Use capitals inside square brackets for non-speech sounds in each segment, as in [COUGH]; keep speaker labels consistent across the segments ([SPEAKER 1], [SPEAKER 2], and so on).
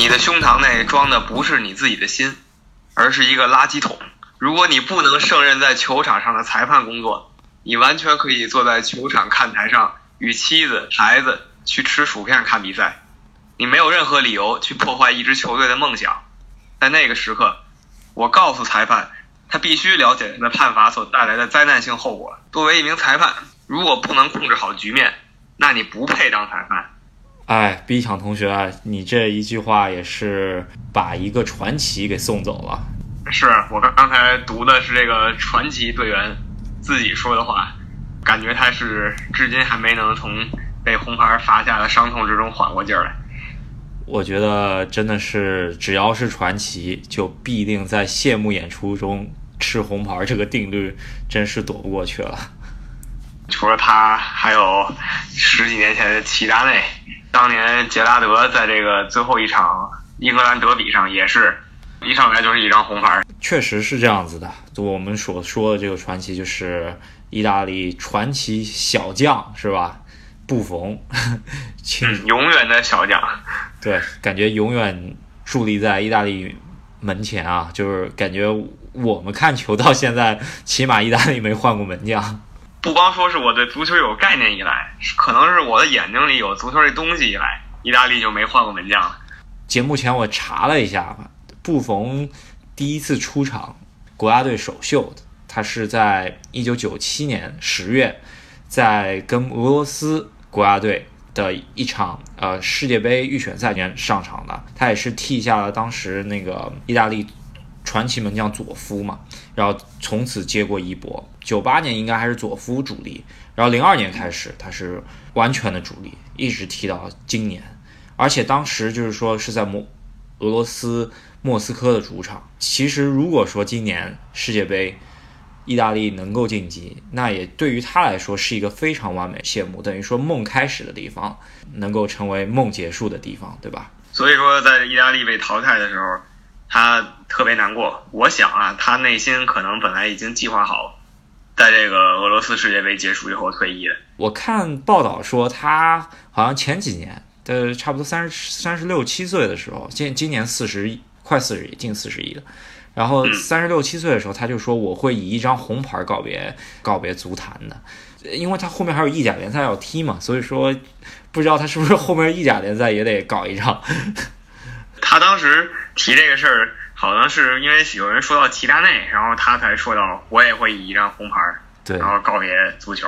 [SPEAKER 1] 你的胸膛内装的不是你自己的心，而是一个垃圾桶。如果你不能胜任在球场上的裁判工作，你完全可以坐在球场看台上，与妻子、孩子去吃薯片看比赛。你没有任何理由去破坏一支球队的梦想。在那个时刻，我告诉裁判，他必须了解他的判罚所带来的灾难性后果。作为一名裁判，如果不能控制好局面，那你不配当裁判。
[SPEAKER 2] 哎，逼抢同学啊，你这一句话也是把一个传奇给送走了。
[SPEAKER 1] 是我刚刚才读的是这个传奇队员自己说的话，感觉他是至今还没能从被红牌罚下的伤痛之中缓过劲儿来。
[SPEAKER 2] 我觉得真的是，只要是传奇，就必定在谢幕演出中吃红牌，这个定律真是躲不过去了。
[SPEAKER 1] 除了他，还有十几年前的齐达内，当年杰拉德在这个最后一场英格兰德比上也是一上来就是一张红牌。
[SPEAKER 2] 确实是这样子的。我们所说的这个传奇，就是意大利传奇小将，是吧？布冯，
[SPEAKER 1] 嗯，永远的小将。
[SPEAKER 2] 对，感觉永远伫立在意大利门前啊，就是感觉我们看球到现在，起码意大利没换过门将。
[SPEAKER 1] 不光说是我对足球有概念以来，可能是我的眼睛里有足球这东西以来，意大利就没换过门将。
[SPEAKER 2] 节目前我查了一下，布冯第一次出场国家队首秀，他是在一九九七年十月，在跟俄罗斯。国家队的一场呃世界杯预选赛前上场的，他也是替下了当时那个意大利传奇门将佐夫嘛，然后从此接过衣钵。九八年应该还是佐夫主力，然后零二年开始他是完全的主力，一直踢到今年，而且当时就是说是在莫俄罗斯莫斯科的主场。其实如果说今年世界杯，意大利能够晋级，那也对于他来说是一个非常完美谢幕，等于说梦开始的地方，能够成为梦结束的地方，对吧？
[SPEAKER 1] 所以说，在意大利被淘汰的时候，他特别难过。我想啊，他内心可能本来已经计划好，在这个俄罗斯世界杯结束以后退役的。
[SPEAKER 2] 我看报道说，他好像前几年的差不多三十三十六七岁的时候，今今年四十快四十近四十一了。然后三十六七岁的时候，他就说我会以一张红牌告别告别足坛的，因为他后面还有意甲联赛要踢嘛，所以说不知道他是不是后面意甲联赛也得搞一场。[LAUGHS]
[SPEAKER 1] 他当时提这个事儿，好像是因为有人说到齐达内，然后他才说到我也会以一张红牌，
[SPEAKER 2] 对，
[SPEAKER 1] 然后告别足球。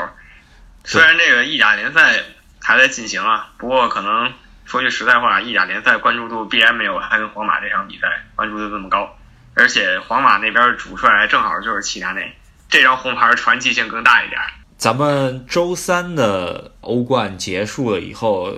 [SPEAKER 1] 虽然这个意甲联赛还在进行啊，不过可能说句实在话，意甲联赛关注度必然没有他跟皇马这场比赛关注度这么高。而且皇马那边主帅正好就是齐达内，这张红牌传奇性更大一点。
[SPEAKER 2] 咱们周三的欧冠结束了以后，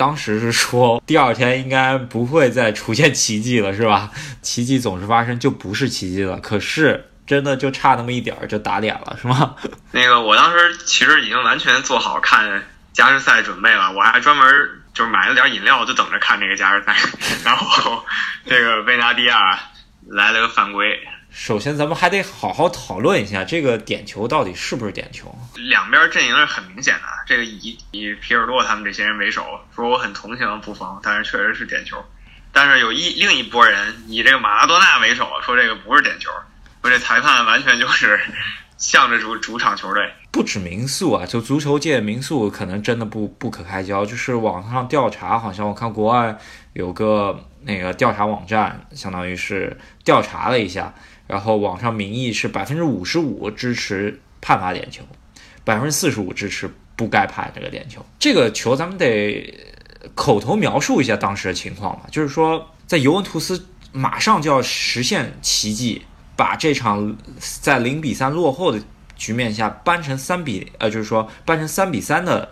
[SPEAKER 2] 当时是说第二天应该不会再出现奇迹了，是吧？[LAUGHS] 奇迹总是发生，就不是奇迹了。可是真的就差那么一点儿就打脸了，是吗？[LAUGHS]
[SPEAKER 1] 那个我当时其实已经完全做好看加时赛准备了，我还专门就是买了点饮料，就等着看这个加时赛。[LAUGHS] 然后这个维纳迪亚。来了个犯规。
[SPEAKER 2] 首先，咱们还得好好讨论一下这个点球到底是不是点球。
[SPEAKER 1] 两边阵营是很明显的，这个以以皮尔洛他们这些人为首，说我很同情布冯，但是确实是点球。但是有一另一拨人以这个马拉多纳为首，说这个不是点球，说这裁判完全就是向着主主场球队。
[SPEAKER 2] 不止民宿啊，就足球界民宿可能真的不不可开交。就是网上调查，好像我看国外有个。那个调查网站相当于是调查了一下，然后网上民意是百分之五十五支持判罚点球，百分之四十五支持不该判这个点球。这个球咱们得口头描述一下当时的情况吧，就是说在尤文图斯马上就要实现奇迹，把这场在零比三落后的局面下扳成三比呃，就是说扳成三比三的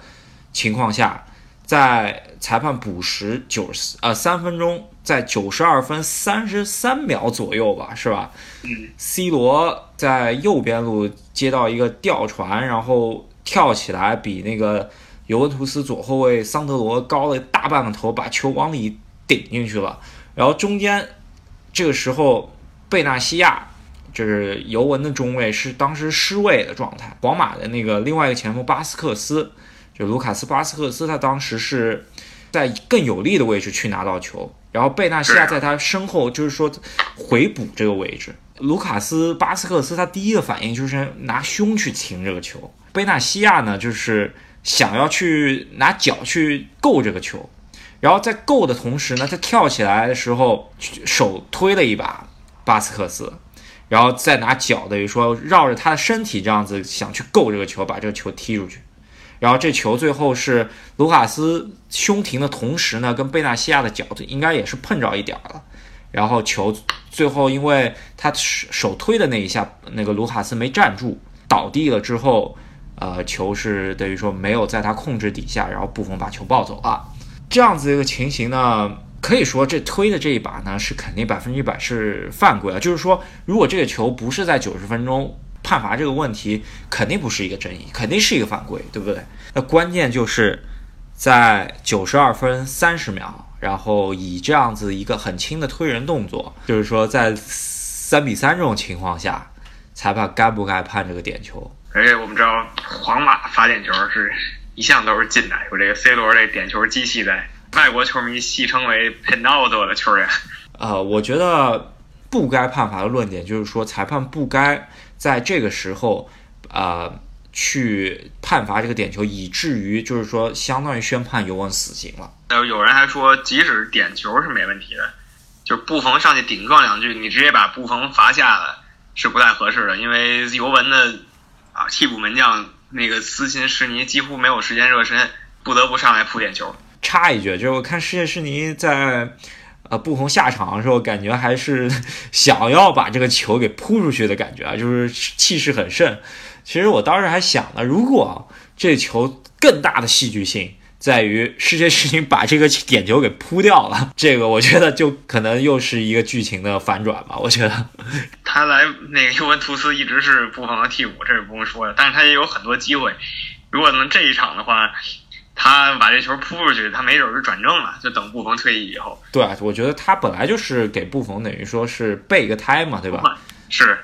[SPEAKER 2] 情况下。在裁判补时九十呃三分钟，在九十二分三十三秒左右吧，是吧？
[SPEAKER 1] 嗯。
[SPEAKER 2] C 罗在右边路接到一个吊传，然后跳起来比那个尤文图斯左后卫桑德罗高了大半个头，把球往里顶进去了。然后中间这个时候贝纳西亚就是尤文的中卫是当时失位的状态，皇马的那个另外一个前锋巴斯克斯。就卢卡斯巴斯克斯，他当时是在更有利的位置去拿到球，然后贝纳西亚在他身后就是说回补这个位置。卢卡斯巴斯克斯他第一个反应就是拿胸去停这个球，贝纳西亚呢就是想要去拿脚去够这个球，然后在够的同时呢，他跳起来的时候手推了一把巴斯克斯，然后再拿脚等于说绕着他的身体这样子想去够这个球，把这个球踢出去。然后这球最后是卢卡斯胸停的同时呢，跟贝纳西亚的脚应该也是碰着一点了。然后球最后因为他手推的那一下，那个卢卡斯没站住，倒地了之后，呃，球是等于说没有在他控制底下，然后布冯把球抱走了。这样子一个情形呢，可以说这推的这一把呢是肯定百分之一百是犯规了。就是说，如果这个球不是在九十分钟。判罚这个问题肯定不是一个争议，肯定是一个犯规，对不对？那关键就是在九十二分三十秒，然后以这样子一个很轻的推人动作，就是说在三比三这种情况下，裁判该不该判这个点球？
[SPEAKER 1] 而且我们知道，皇马罚点球是一向都是进的，有这个 C 罗这点球机器在，外国球迷戏称为 “penalty” 的球员。
[SPEAKER 2] 呃，我觉得不该判罚的论点就是说，裁判不该。在这个时候，呃，去判罚这个点球，以至于就是说，相当于宣判尤文死刑了。
[SPEAKER 1] 呃，有人还说，即使点球是没问题的，就是布冯上去顶撞两句，你直接把布冯罚下了是不太合适的，因为尤文的啊替补门将那个斯琴施尼几乎没有时间热身，不得不上来扑点球。
[SPEAKER 2] 插一句，就是我看世界施尼在。啊，布冯下场的时候，感觉还是 [LAUGHS] 想要把这个球给扑出去的感觉啊，就是气势很盛。其实我当时还想呢，如果这球更大的戏剧性在于世界事情把这个点球给扑掉了，这个我觉得就可能又是一个剧情的反转吧。我觉得 [LAUGHS]
[SPEAKER 1] 他来那个尤文图斯一直是布冯的替补，这是不用说的，但是他也有很多机会。如果能这一场的话。他把这球扑出去，他没准是转正了，就等布冯退役以后。
[SPEAKER 2] 对，我觉得他本来就是给布冯等于说是备个胎嘛，对吧？
[SPEAKER 1] 是。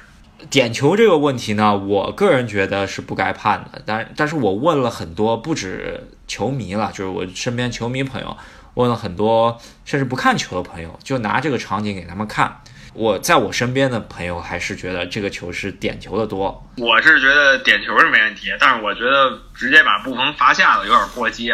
[SPEAKER 2] 点球这个问题呢，我个人觉得是不该判的。但但是我问了很多，不止球迷了，就是我身边球迷朋友问了很多，甚至不看球的朋友，就拿这个场景给他们看。我在我身边的朋友还是觉得这个球是点球的多。
[SPEAKER 1] 我是觉得点球是没问题，但是我觉得直接把布冯罚下了有点过激。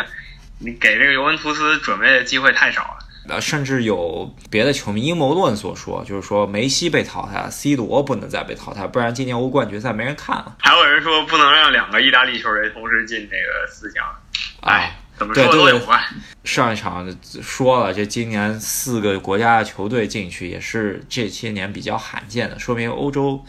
[SPEAKER 1] 你给这个尤文图斯准备的机会太少了。
[SPEAKER 2] 呃，甚至有别的球迷阴谋论所说，就是说梅西被淘汰，C 罗不能再被淘汰，不然今年欧冠决赛没人看了。
[SPEAKER 1] 还有人说不能让两个意大利球员同时进这个四强。哎。怎么说
[SPEAKER 2] 都有吧。上一场说了，这今年四个国家的球队进去也是这些年比较罕见的，说明欧洲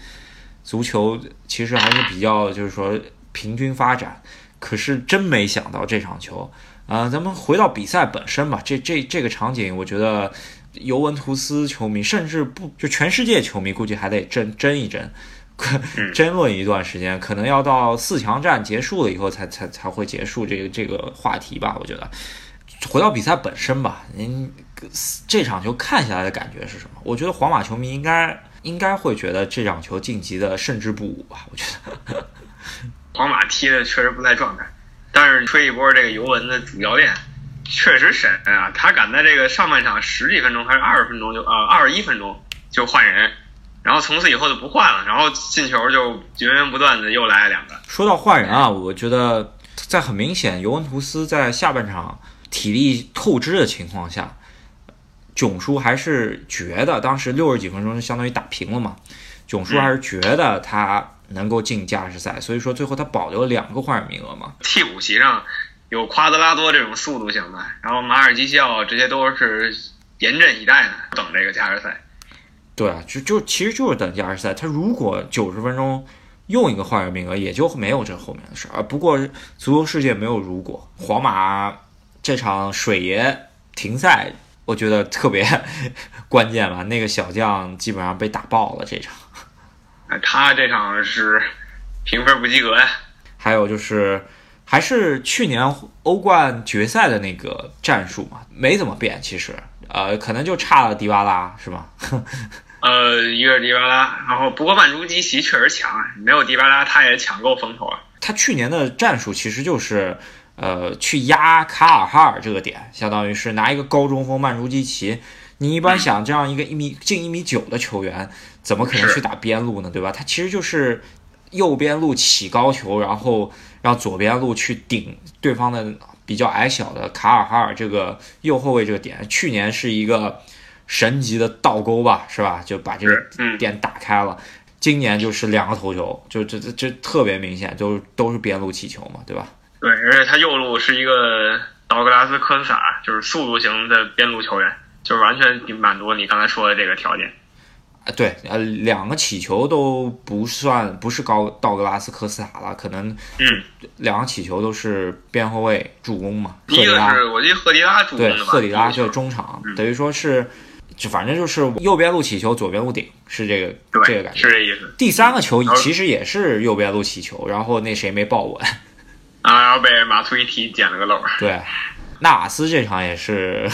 [SPEAKER 2] 足球其实还是比较就是说平均发展。可是真没想到这场球，啊，咱们回到比赛本身吧。这这这个场景，我觉得尤文图斯球迷甚至不就全世界球迷估计还得争争一争。[LAUGHS] 争论一段时间，可能要到四强战结束了以后才才才会结束这个这个话题吧。我觉得，回到比赛本身吧，您这场球看下来的感觉是什么？我觉得皇马球迷应该应该会觉得这场球晋级的胜之不武吧。我觉得，[LAUGHS]
[SPEAKER 1] 皇马踢的确实不在状态，但是吹一波这个尤文的主教练确实神啊！他敢在这个上半场十几分钟还是二十分钟就啊二十一分钟就换人。然后从此以后就不换了，然后进球就源源不断的又来了两个。
[SPEAKER 2] 说到换人啊，我觉得在很明显尤文图斯在下半场体力透支的情况下，囧叔还是觉得当时六十几分钟就相当于打平了嘛，囧叔还是觉得他能够进加时赛，所以说最后他保留了两个换人名额嘛。
[SPEAKER 1] 替补席上有夸德拉多这种速度型的，然后马尔基西奥这些都是严阵以待的，等这个加时赛。
[SPEAKER 2] 对啊，就就其实就是等加时赛。他如果九十分钟用一个换人名额，也就没有这后面的事儿。不过足球世界没有如果，皇马这场水爷停赛，我觉得特别 [LAUGHS] 关键吧。那个小将基本上被打爆了这场。[LAUGHS]
[SPEAKER 1] 他这场是评分不及格呀。
[SPEAKER 2] 还有就是，还是去年欧冠决赛的那个战术嘛，没怎么变。其实。呃，可能就差了迪巴拉，是吗？[LAUGHS]
[SPEAKER 1] 呃，一个迪巴拉，然后不过曼朱基奇确实强，没有迪巴拉他也抢够风头啊。
[SPEAKER 2] 他去年的战术其实就是，呃，去压卡尔哈尔这个点，相当于是拿一个高中锋曼朱基奇。你一般想这样一个一米近一米九的球员，怎么可能去打边路呢？对吧？他其实就是右边路起高球，然后让左边路去顶对方的比较矮小的卡尔哈尔这个右后卫这个点。去年是一个神级的倒钩吧，是吧？就把这个点打开了。今年就是两个头球，就这这这特别明显，都都是边路起球嘛，对吧？
[SPEAKER 1] 对，而且他右路是一个道格拉斯科斯塔，就是速度型的边路球员，就是完全满足你刚才说的这个条件。
[SPEAKER 2] 啊，对，呃，两个起球都不算，不是高道格拉斯科斯塔了，可能，
[SPEAKER 1] 嗯，
[SPEAKER 2] 两个起球都是边后卫助攻嘛。
[SPEAKER 1] 第一个是我记得赫迪拉助攻
[SPEAKER 2] 对，赫迪拉就是中场，等于说是，就反正就是右边路起球，左边路顶，是这个这个感觉，
[SPEAKER 1] 是这意思。
[SPEAKER 2] 第三个球其实也是右边路起球，然后那谁没抱稳。[LAUGHS]
[SPEAKER 1] 啊，然后被马图伊提捡了个漏。
[SPEAKER 2] 对，纳瓦斯这场也是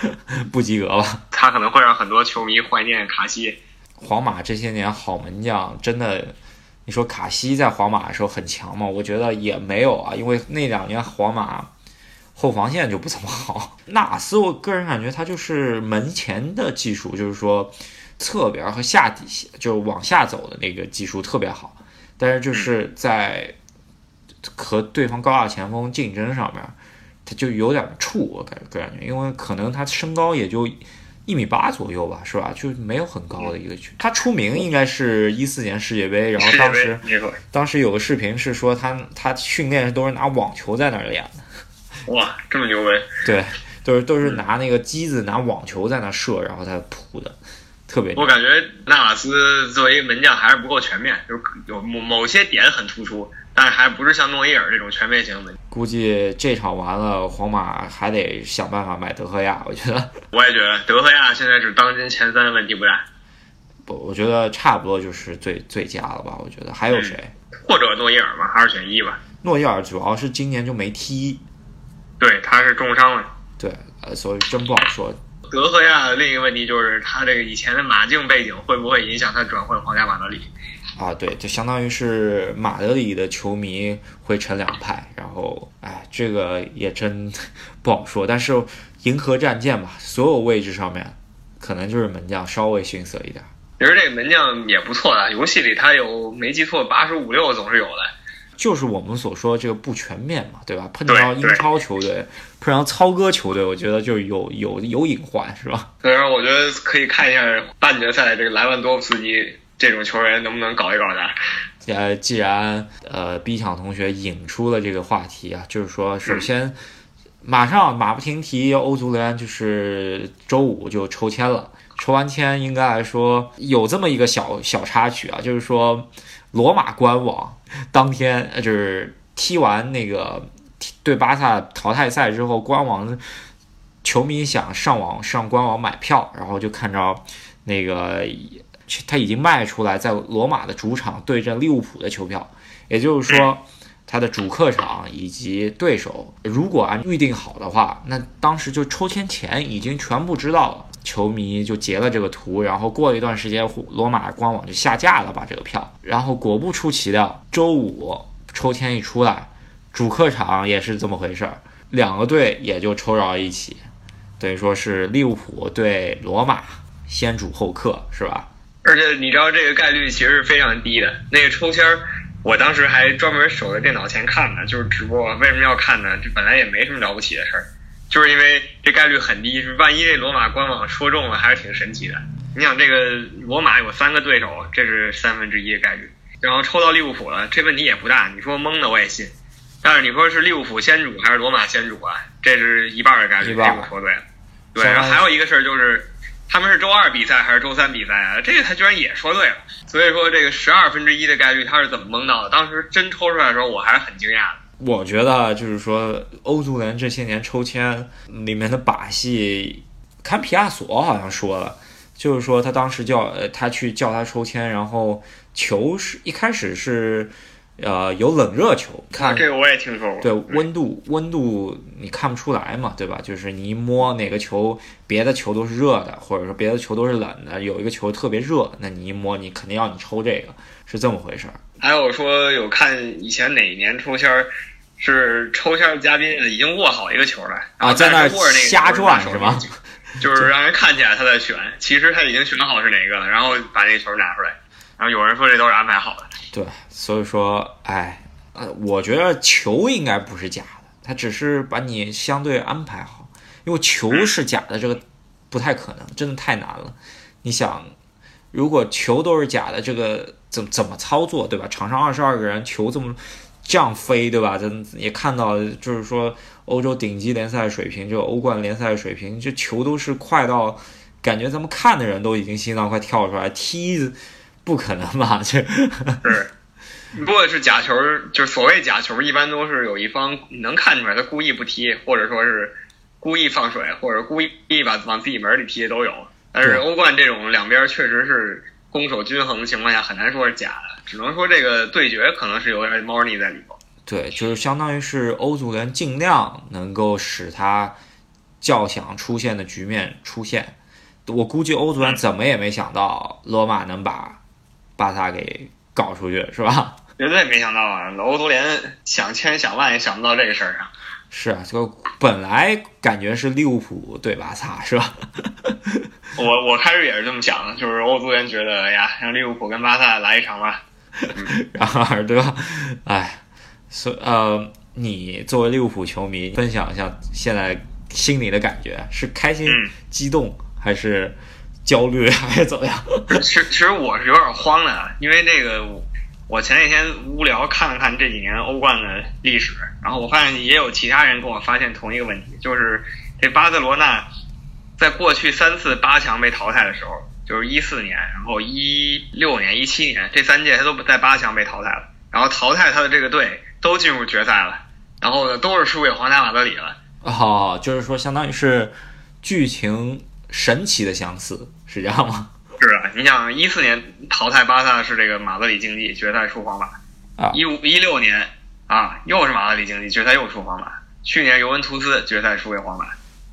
[SPEAKER 2] [LAUGHS] 不及格吧？
[SPEAKER 1] 他可能会让很多球迷怀念卡西。
[SPEAKER 2] 皇马这些年好门将真的，你说卡西在皇马的时候很强吗？我觉得也没有啊，因为那两年皇马后防线就不怎么好。纳斯，我个人感觉他就是门前的技术，就是说侧边和下底线，就是往下走的那个技术特别好，但是就是在。和对方高大前锋竞争上面，他就有点怵，我感感觉，因为可能他身高也就一米八左右吧，是吧？就没有很高的一个区。他出名应该是一四年世界杯，然后当时当时有个视频是说他他训练都是拿网球在那儿练
[SPEAKER 1] 的。哇，这么牛掰？
[SPEAKER 2] 对，都是都是拿那个机子拿网球在那射，然后他扑的，特别。
[SPEAKER 1] 我感觉纳瓦斯作为一个门将还是不够全面，就是有某某些点很突出。但是还不是像诺伊尔这种全面型的。
[SPEAKER 2] 估计这场完了，皇马还得想办法买德赫亚。我觉得，[LAUGHS]
[SPEAKER 1] 我也觉得德赫亚现在是当今前三，问题不大。
[SPEAKER 2] 不，我觉得差不多就是最最佳了吧？我觉得还有谁？
[SPEAKER 1] 或者诺伊尔吧，二选一吧。
[SPEAKER 2] 诺伊尔主要是今年就没踢，
[SPEAKER 1] 对，他是重伤了。
[SPEAKER 2] 对，呃，所以真不好说。
[SPEAKER 1] 德赫亚的另一个问题就是他这个以前的马竞背景会不会影响他转会皇家马德里？
[SPEAKER 2] 啊，对，就相当于是马德里的球迷会成两派，然后，哎，这个也真不好说。但是银河战舰吧，所有位置上面，可能就是门将稍微逊色一点。
[SPEAKER 1] 其实这个门将也不错的，游戏里他有没记错，八十五六总是有的。
[SPEAKER 2] 就是我们所说这个不全面嘛，对吧？碰到英超球队，碰上操哥球队，我觉得就有有有隐患，是吧？
[SPEAKER 1] 所以说，我觉得可以看一下半决赛这个莱万多夫斯基。这种球员能不能搞一搞他？
[SPEAKER 2] 呃，既然呃，B 强同学引出了这个话题啊，就是说，首先马上马不停蹄，欧足联就是周五就抽签了。抽完签，应该来说有这么一个小小插曲啊，就是说，罗马官网当天呃就是踢完那个对巴萨淘汰赛之后，官网球迷想上网上官网买票，然后就看着那个。他已经卖出来在罗马的主场对阵利物浦的球票，也就是说，他的主客场以及对手，如果按预定好的话，那当时就抽签前已经全部知道了。球迷就截了这个图，然后过了一段时间，罗马官网就下架了把这个票。然后果不出其料，周五抽签一出来，主客场也是这么回事儿，两个队也就抽到一起，等于说是利物浦对罗马，先主后客，是吧？
[SPEAKER 1] 而且你知道这个概率其实是非常低的。那个抽签儿，我当时还专门守在电脑前看呢，就是直播。为什么要看呢？这本来也没什么了不起的事儿，就是因为这概率很低。是万一这罗马官网说中了，还是挺神奇的。你想，这个罗马有三个对手，这是三分之一的概率。然后抽到利物浦了，这问题也不大。你说蒙的我也信。但是你说是利物浦先主还是罗马先主啊？这是一半的概率，这个说对了。对，然后还有一个事儿就是。他们是周二比赛还是周三比赛啊？这个他居然也说对了，所以说这个十二分之一的概率他是怎么蒙到的？当时真抽出来的时候，我还是很惊讶的。
[SPEAKER 2] 我觉得就是说，欧足联这些年抽签里面的把戏，坎皮亚索好像说了，就是说他当时叫呃他去叫他抽签，然后球是一开始是。呃，有冷热球，看
[SPEAKER 1] 这个我也听说过。
[SPEAKER 2] 对，温度温度你看不出来嘛，对吧？就是你一摸哪个球，别的球都是热的，或者说别的球都是冷的，有一个球特别热，那你一摸，你肯定要你抽这个，是这么回事儿。
[SPEAKER 1] 还有说有看以前哪一年抽签儿，是抽签嘉宾已经握好一个球了，然后
[SPEAKER 2] 在
[SPEAKER 1] 那握着那个
[SPEAKER 2] 瞎转是吗？
[SPEAKER 1] 就是让人看起来他在选，其实他已经选好是哪个了，然后把这个球拿出来，然后有人说这都是安排好的。
[SPEAKER 2] 对，所以说，哎，呃，我觉得球应该不是假的，他只是把你相对安排好，因为球是假的，这个不太可能，真的太难了。你想，如果球都是假的，这个怎怎么操作，对吧？场上二十二个人，球这么这样飞，对吧？咱也看到，就是说。欧洲顶级联赛水平，就欧冠联赛水平，这球都是快到，感觉咱们看的人都已经心脏快跳出来，踢不可能吧？[LAUGHS] 这
[SPEAKER 1] 是，不过是假球，就是所谓假球，一般都是有一方能看出来他故意不踢，或者说是故意放水，或者故意把往自己门里踢的都有。但是欧冠这种两边确实是攻守均衡的情况下，很难说是假的，只能说这个对决可能是有点猫腻在里头。
[SPEAKER 2] 对，就是相当于是欧足联尽量能够使他较想出现的局面出现。我估计欧足联怎么也没想到罗马能把巴萨给搞出去，是吧？[LAUGHS]
[SPEAKER 1] 绝对没想到啊！欧足联想千想万也想不到这个事儿上。
[SPEAKER 2] 是啊，就本来感觉是利物浦对巴萨，是吧？[LAUGHS]
[SPEAKER 1] 我我开始也是这么想的，就是欧足联觉得，哎呀，让利物浦跟巴萨来一场吧。[LAUGHS]
[SPEAKER 2] 然后对吧？哎。所呃，你作为利物浦球迷，分享一下现在心里的感觉，是开心、激动，还是焦虑，[LAUGHS] 还是怎么样？[LAUGHS]
[SPEAKER 1] 其实其实我是有点慌的，因为那个我前几天无聊看了看这几年欧冠的历史，然后我发现也有其他人跟我发现同一个问题，就是这巴塞罗那在过去三次八强被淘汰的时候，就是一四年，然后一六年、一七年这三届他都不在八强被淘汰了，然后淘汰他的这个队。都进入决赛了，然后呢，都是输给皇家马德里了。
[SPEAKER 2] 哦，就是说，相当于是剧情神奇的相似，是这样吗？
[SPEAKER 1] 是啊，你想一四年淘汰巴萨是这个马德里竞技决赛输皇马，
[SPEAKER 2] 啊，
[SPEAKER 1] 一五一六年啊又是马德里竞技决赛又输皇马，去年尤文图斯决赛输给皇马，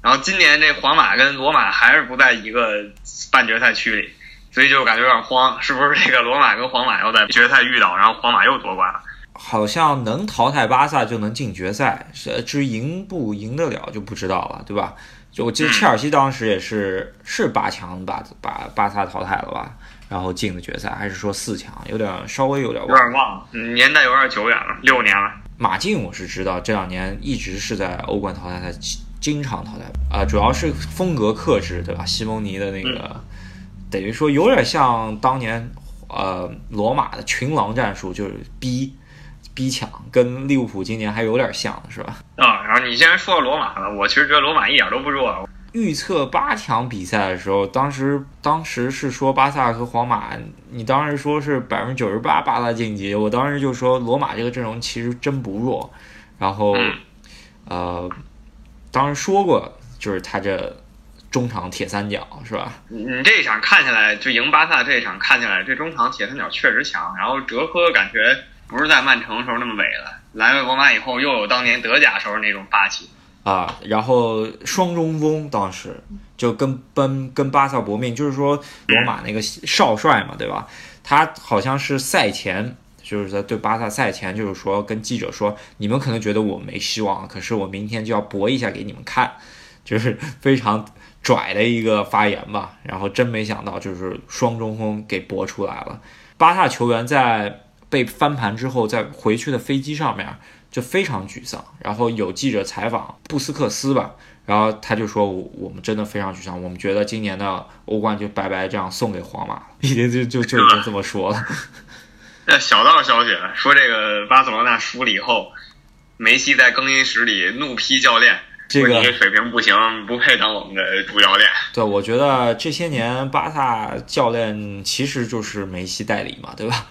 [SPEAKER 1] 然后今年这皇马跟罗马还是不在一个半决赛区里，所以就感觉有点慌，是不是这个罗马跟皇马要在决赛遇到，然后皇马又夺冠了？
[SPEAKER 2] 好像能淘汰巴萨就能进决赛，至于赢不赢得了就不知道了，对吧？就我记得切尔西当时也是是八强把把巴萨淘汰了吧，然后进的决赛，还是说四强？有点稍微有点
[SPEAKER 1] 有点忘了，年代有点久远了，六年了。
[SPEAKER 2] 马竞我是知道，这两年一直是在欧冠淘汰赛经常淘汰啊，主要是风格克制，对吧？西蒙尼的那个等于说有点像当年呃罗马的群狼战术，就是逼。逼抢跟利物浦今年还有点像，是吧？
[SPEAKER 1] 啊，然后你既然说到罗马了，我其实觉得罗马一点都不弱。
[SPEAKER 2] 预测八强比赛的时候，当时当时是说巴萨和皇马，你当时说是百分之九十八巴萨晋级，我当时就说罗马这个阵容其实真不弱。然后，呃，当时说过就是他这中场铁三角，是吧？
[SPEAKER 1] 你这一场看起来就赢巴萨这一场看起来这中场铁三角确实强，然后哲科感觉。不是在曼城时候那么伟了，来了罗马以后又有当年德甲时候那种霸气
[SPEAKER 2] 啊。然后双中锋当时就跟奔跟巴萨搏命，就是说罗马那个少帅嘛，对吧？他好像是赛前就是在对巴萨赛前就是说跟记者说，你们可能觉得我没希望，可是我明天就要搏一下给你们看，就是非常拽的一个发言吧。然后真没想到就是双中锋给搏出来了，巴萨球员在。被翻盘之后，在回去的飞机上面就非常沮丧。然后有记者采访布斯克斯吧，然后他就说：“我们真的非常沮丧，我们觉得今年的欧冠就白白这样送给皇马，已经就就就已经这么说了。”
[SPEAKER 1] 那 [LAUGHS] 小道消息说，这个巴塞罗那输了以后，梅西在更衣室里怒批教练：“
[SPEAKER 2] 这个
[SPEAKER 1] 水平不行，不配当我们的主教练。”
[SPEAKER 2] 对，我觉得这些年巴萨教练其实就是梅西代理嘛，对吧？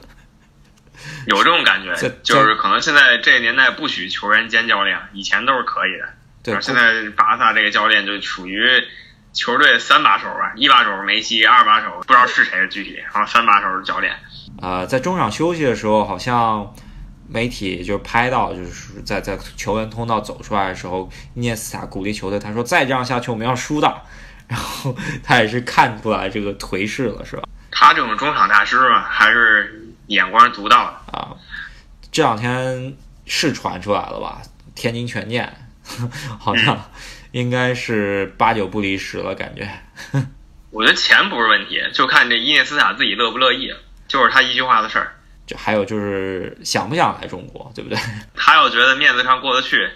[SPEAKER 2] [LAUGHS]
[SPEAKER 1] 有这种感觉，就是可能现在这个年代不许球员兼教练，以前都是可以的。
[SPEAKER 2] 对，
[SPEAKER 1] 现在巴萨这个教练就属于球队三把手吧，一把手梅西，二把手不知道是谁具体，然后三把手是教练。
[SPEAKER 2] 啊，在中场休息的时候，好像媒体就拍到，就是在在球员通道走出来的时候，涅斯塔鼓励球队，他说再这样下去我们要输的。然后他也是看出来这个颓势了，是吧？
[SPEAKER 1] 他这种中场大师嘛，还是。眼光独到
[SPEAKER 2] 啊！这两天是传出来了吧？天津权健，[LAUGHS] 好像应该是八九不离十了，感觉。[LAUGHS]
[SPEAKER 1] 我觉得钱不是问题，就看这伊涅斯塔自己乐不乐意，就是他一句话的事儿。
[SPEAKER 2] 就还有就是想不想来中国，对不对？[LAUGHS]
[SPEAKER 1] 他要觉得面子上过得去，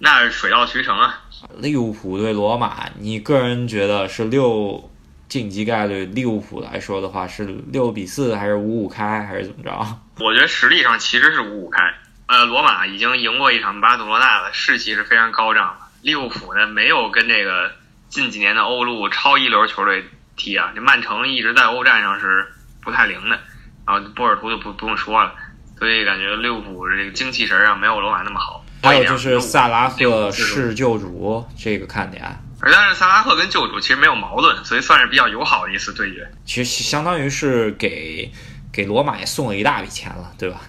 [SPEAKER 1] 那是水到渠成啊。
[SPEAKER 2] 利物浦对罗马，你个人觉得是六晋级概率？利物浦来说的话，是六比四还是五五开还是怎么着？[LAUGHS]
[SPEAKER 1] 我觉得实力上其实是五五开。呃，罗马已经赢过一场巴塞罗那了，士气是非常高涨的。利物浦呢，没有跟这个近几年的欧陆超一流球队踢啊，这曼城一直在欧战上是不太灵的。然后波尔图就不不用说了，所以感觉利物浦这个精气神啊没有罗马那么好。
[SPEAKER 2] 还有就是萨拉赫是救主这个看点，
[SPEAKER 1] 而但是萨拉赫跟救主其实没有矛盾，所以算是比较友好的一次对决。
[SPEAKER 2] 其实相当于是给给罗马也送了一大笔钱了，对吧？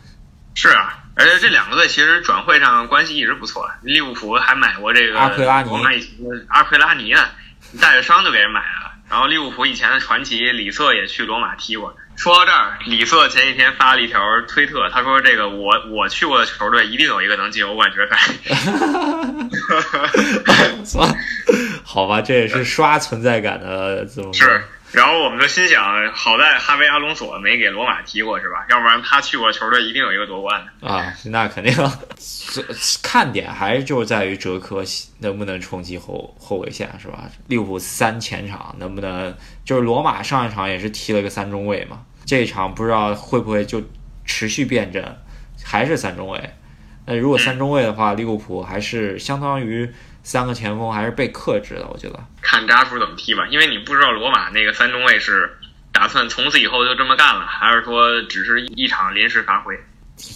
[SPEAKER 1] 是啊，而且这两个队其实转会上关系一直不错，利物浦还买过这个
[SPEAKER 2] 阿奎拉尼，
[SPEAKER 1] 阿奎拉尼呢，带着伤就给人买了。然后利物浦以前的传奇里瑟也去罗马踢过。说到这儿，李瑟前几天发了一条推特，他说：“这个我我去过的球队一定有一个能进欧冠决赛。[LAUGHS] [LAUGHS] ”
[SPEAKER 2] 好吧，这也是刷存在感的怎么
[SPEAKER 1] 是。然后我们就心想，好在哈维阿隆索没给罗马踢过是吧？要不然他去过球队一定有一个夺冠
[SPEAKER 2] 的啊。那肯定，[LAUGHS] 看点还是就在于哲科能不能冲击后后卫线是吧？利物浦三前场能不能？就是罗马上一场也是踢了个三中卫嘛，这一场不知道会不会就持续变阵，还是三中卫？那如果三中卫的话，利物浦还是相当于。三个前锋还是被克制的，我觉得
[SPEAKER 1] 看扎叔怎么踢吧，因为你不知道罗马那个三中卫是打算从此以后就这么干了，还是说只是一场临时发挥？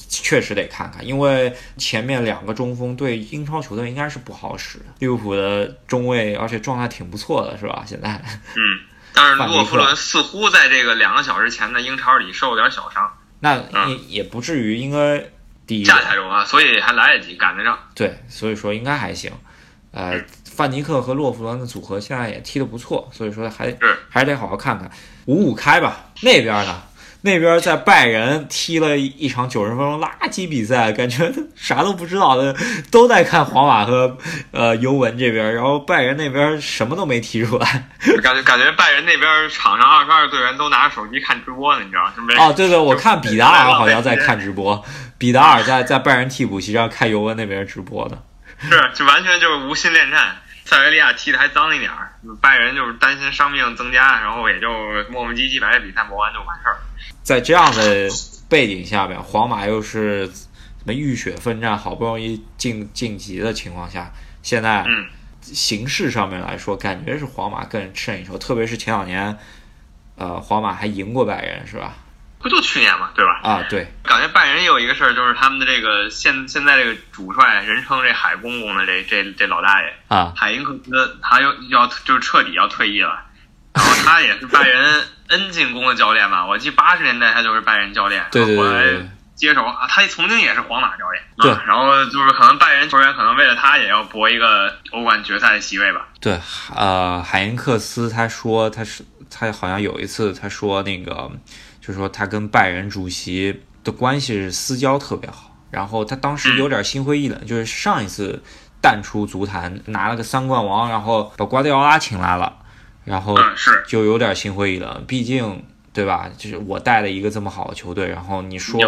[SPEAKER 2] 确实得看看，因为前面两个中锋对英超球队应该是不好使。利物浦的中卫而且状态挺不错的，是吧？现在
[SPEAKER 1] 嗯，但是洛夫伦似乎在这个两个小时前的英超里受了点小伤，
[SPEAKER 2] 那也也不至于，应该第
[SPEAKER 1] 架太重啊，所以还来得及赶得上。
[SPEAKER 2] 对，所以说应该还行。呃，范尼克和洛夫伦的组合现在也踢得不错，所以说还还是得好好看看。五五开吧，那边呢？那边在拜仁踢了一场九十分钟垃圾比赛，感觉啥都不知道的都在看皇马和呃尤文这边，然后拜仁那边什么都没踢出来。
[SPEAKER 1] 感觉感觉拜仁那边场上二十二队员都拿着手机看直播呢，你知道吗？
[SPEAKER 2] 哦，对对，我看比达尔好像在看直播，比达尔在在拜仁替补席上看尤文那边直播呢。
[SPEAKER 1] 是，就完全就是无心恋战。塞维利亚踢的还脏一点儿，拜仁就是担心伤病增加，然后也就磨磨唧唧把这比赛磨完就完事儿。
[SPEAKER 2] 在这样的背景下边，皇马又是什么浴血奋战，好不容易晋晋级的情况下，现在形势上面来说，感觉是皇马更胜一筹。特别是前两年，呃，皇马还赢过拜仁，是吧？
[SPEAKER 1] 不就去年嘛，对吧？
[SPEAKER 2] 啊，对。
[SPEAKER 1] 感觉拜仁也有一个事儿，就是他们的这个现现在这个主帅，人称这海公公的这这这老大爷
[SPEAKER 2] 啊，
[SPEAKER 1] 海因克斯，他又要就是彻底要退役了。然后他也是拜仁 N 进攻的教练嘛，[LAUGHS] 我记八十年代他就是拜仁教练，
[SPEAKER 2] 对对
[SPEAKER 1] 后来接手啊，他曾经也是皇马教练，
[SPEAKER 2] 对。
[SPEAKER 1] 然后就是可能拜仁球员可能为了他也要搏一个欧冠决赛的席位吧。
[SPEAKER 2] 对，呃，海因克斯他说他是他好像有一次他说那个。就是说他跟拜仁主席的关系是私交特别好，然后他当时有点心灰意冷，就是上一次淡出足坛拿了个三冠王，然后把瓜迪奥拉请来了，然后就有点心灰意冷，毕竟对吧？就是我带了一个这么好的球队，然后你说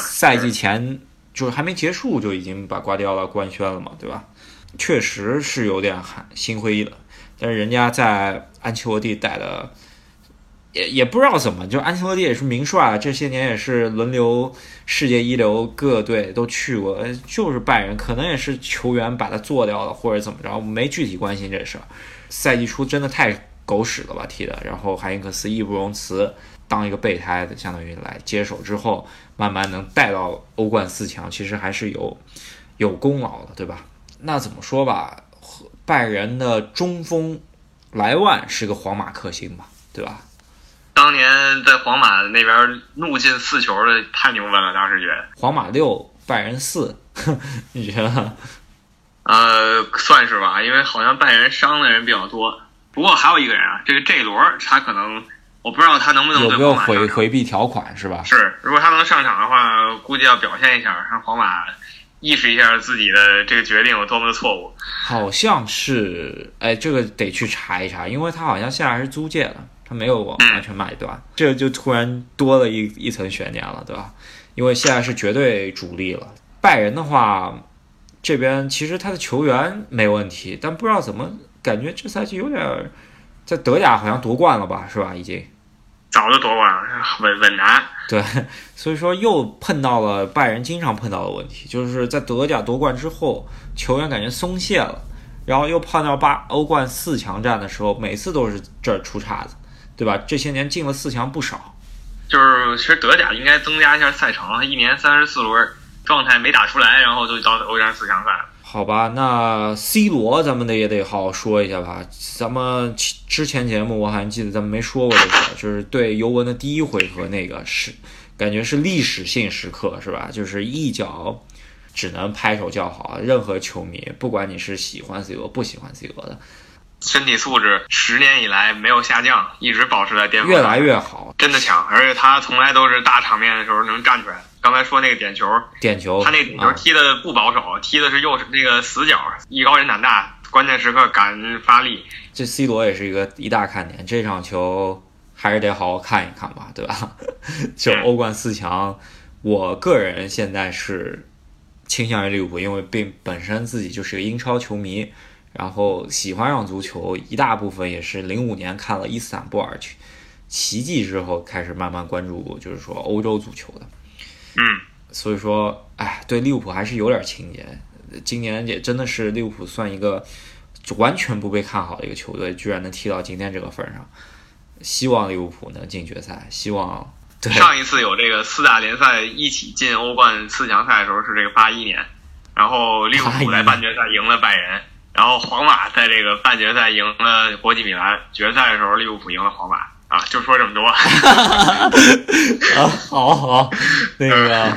[SPEAKER 2] 赛季前就是还没结束就已经把瓜迪奥拉官宣了嘛，对吧？确实是有点心灰意冷，但是人家在安切洛蒂带的。也也不知道怎么，就安切洛蒂也是名帅啊，这些年也是轮流世界一流，各队都去过，就是拜仁，可能也是球员把他做掉了，或者怎么着，没具体关心这事儿。赛季初真的太狗屎了吧踢的，然后海因克斯义不容辞，当一个备胎的，相当于来接手之后，慢慢能带到欧冠四强，其实还是有有功劳的，对吧？那怎么说吧，拜仁的中锋莱万是个皇马克星吧，对吧？
[SPEAKER 1] 当年在皇马那边怒进四球的太牛掰了，当时觉得
[SPEAKER 2] 皇马六拜仁四，[LAUGHS] 你觉得？
[SPEAKER 1] 呃，算是吧，因为好像拜仁伤的人比较多。不过还有一个人啊，这个 J 罗他可能我不知道他能不能
[SPEAKER 2] 有没有回回避条款是吧？
[SPEAKER 1] 是，如果他能上场的话，估计要表现一下，让皇马意识一下自己的这个决定有多么的错误。
[SPEAKER 2] 好像是，哎，这个得去查一查，因为他好像现在还是租借的，他没有完全买断，这就突然多了一一层悬念了，对吧？因为现在是绝对主力了。拜仁的话，这边其实他的球员没问题，但不知道怎么感觉这赛季有点在德甲好像夺冠了吧，是吧？已经
[SPEAKER 1] 早就夺冠了，稳稳拿。
[SPEAKER 2] 对，所以说又碰到了拜仁经常碰到的问题，就是在德甲夺冠之后，球员感觉松懈了，然后又碰到八欧冠四强战的时候，每次都是这儿出岔子，对吧？这些年进了四强不少。
[SPEAKER 1] 就是其实德甲应该增加一下赛程，一年三十四轮，状态没打出来，然后就到欧战四强赛了。
[SPEAKER 2] 好吧，那 C 罗咱们得也得好好说一下吧。咱们之前节目我好像记得咱们没说过这个，就是对尤文的第一回合那个是感觉是历史性时刻，是吧？就是一脚只能拍手叫好，任何球迷不管你是喜欢 C 罗不喜欢 C 罗的，
[SPEAKER 1] 身体素质十年以来没有下降，一直保持在巅峰，
[SPEAKER 2] 越来越好，
[SPEAKER 1] 真的强。而且他从来都是大场面的时候能站出来。刚才说那个点球，
[SPEAKER 2] 点球，
[SPEAKER 1] 他那点球踢的不保守，踢的是右那个死角，艺高人胆大，关键时刻敢发力。
[SPEAKER 2] 这 C 罗也是一个一大看点，这场球还是得好好看一看吧，对吧？[LAUGHS] 就欧冠四强，我个人现在是倾向于利物浦，因为并本身自己就是个英超球迷，然后喜欢上足球，一大部分也是零五年看了伊斯坦布尔奇迹之后开始慢慢关注，就是说欧洲足球的。
[SPEAKER 1] 嗯，
[SPEAKER 2] 所以说，哎，对利物浦还是有点情节。今年也真的是利物浦算一个完全不被看好的一个球队，居然能踢到今天这个份上。希望利物浦能进决赛。希望对
[SPEAKER 1] 上一次有这个四大联赛一起进欧冠四强赛的时候是这个八一年，然后利物浦在半决赛赢了拜仁，然后皇马在这个半决赛赢了国际米兰，决赛的时候利物浦赢了皇马。啊，就说这么多。[LAUGHS]
[SPEAKER 2] 啊，好好，那个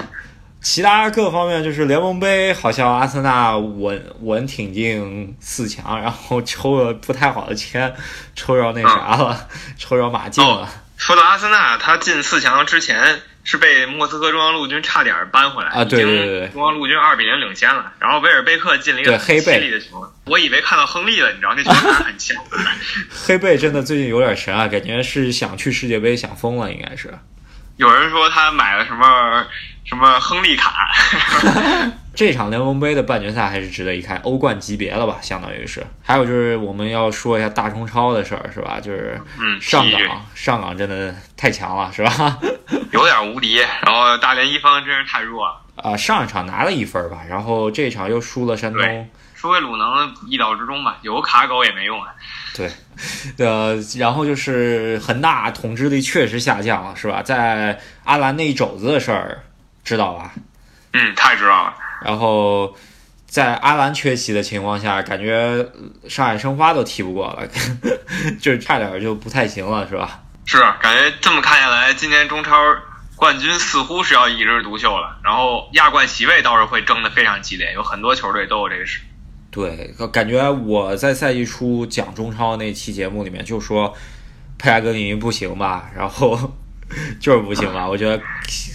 [SPEAKER 2] 其他各方面就是联盟杯，好像阿森纳稳稳挺进四强，然后抽了不太好的签，抽着那啥了，抽着马竞了。
[SPEAKER 1] 说到阿森纳，他进四强之前。是被莫斯科中央陆军差点扳回来
[SPEAKER 2] 啊！对对对，
[SPEAKER 1] 中央陆军二比零领先了，然后维尔贝克进了一个
[SPEAKER 2] 黑
[SPEAKER 1] 贝的球，我以为看到亨利了，你知道那球还很强。[LAUGHS]
[SPEAKER 2] 黑贝真的最近有点神啊，感觉是想去世界杯想疯了，应该是。
[SPEAKER 1] 有人说他买了什么什么亨利卡。[LAUGHS]
[SPEAKER 2] 这场联盟杯的半决赛还是值得一看，欧冠级别了吧，相当于是。还有就是我们要说一下大中超的事儿，是吧？就是上港，上港真的太强了，是吧？[LAUGHS]
[SPEAKER 1] 有点无敌。然后大连一方真是太弱了。
[SPEAKER 2] 啊，上一场拿了一分吧，然后这场又输了山东。
[SPEAKER 1] 输给鲁能，意料之中吧。有卡狗也没用啊。[LAUGHS]
[SPEAKER 2] 对，呃，然后就是恒大统治力确实下降了，是吧？在阿兰那一肘子的事儿，知道吧？
[SPEAKER 1] 嗯，太知道了。
[SPEAKER 2] 然后在阿兰缺席的情况下，感觉上海申花都踢不过了，[LAUGHS] 就差点就不太行了，是吧？
[SPEAKER 1] 是，感觉这么看下来，今年中超冠军似乎是要一枝独秀了。然后亚冠席位倒是会争得非常激烈，有很多球队都有这个事。
[SPEAKER 2] 对，感觉我在赛季初讲中超那期节目里面就说佩莱格里尼不行吧，然后 [LAUGHS] 就是不行吧。我觉得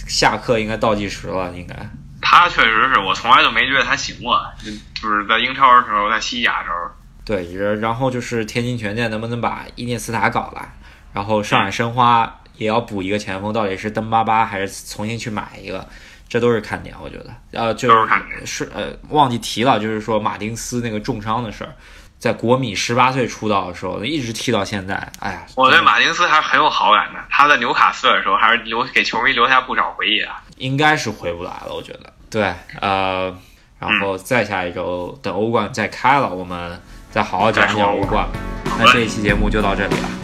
[SPEAKER 2] 下课应该倒计时了，应该。
[SPEAKER 1] 他确实是我从来就没觉得他行过，就是在英超的时候，在西甲的时候。
[SPEAKER 2] 对，然后就是天津权健能不能把伊涅斯塔搞来，然后上海申花也要补一个前锋，到底是登巴巴还是重新去买一个，这都是看点，我觉得。呃，就是是呃，忘记提了，就是说马丁斯那个重伤的事儿，在国米十八岁出道的时候，一直踢到现在。哎呀，
[SPEAKER 1] 我对马丁斯还是很有好感的，他在纽卡斯尔的时候还是留给球迷留下不少回忆啊。
[SPEAKER 2] 应该是回不来了，我觉得。对，呃，然后再下一周等欧冠再开了，我们再好好讲一讲欧冠。那这一期节目就到这里了。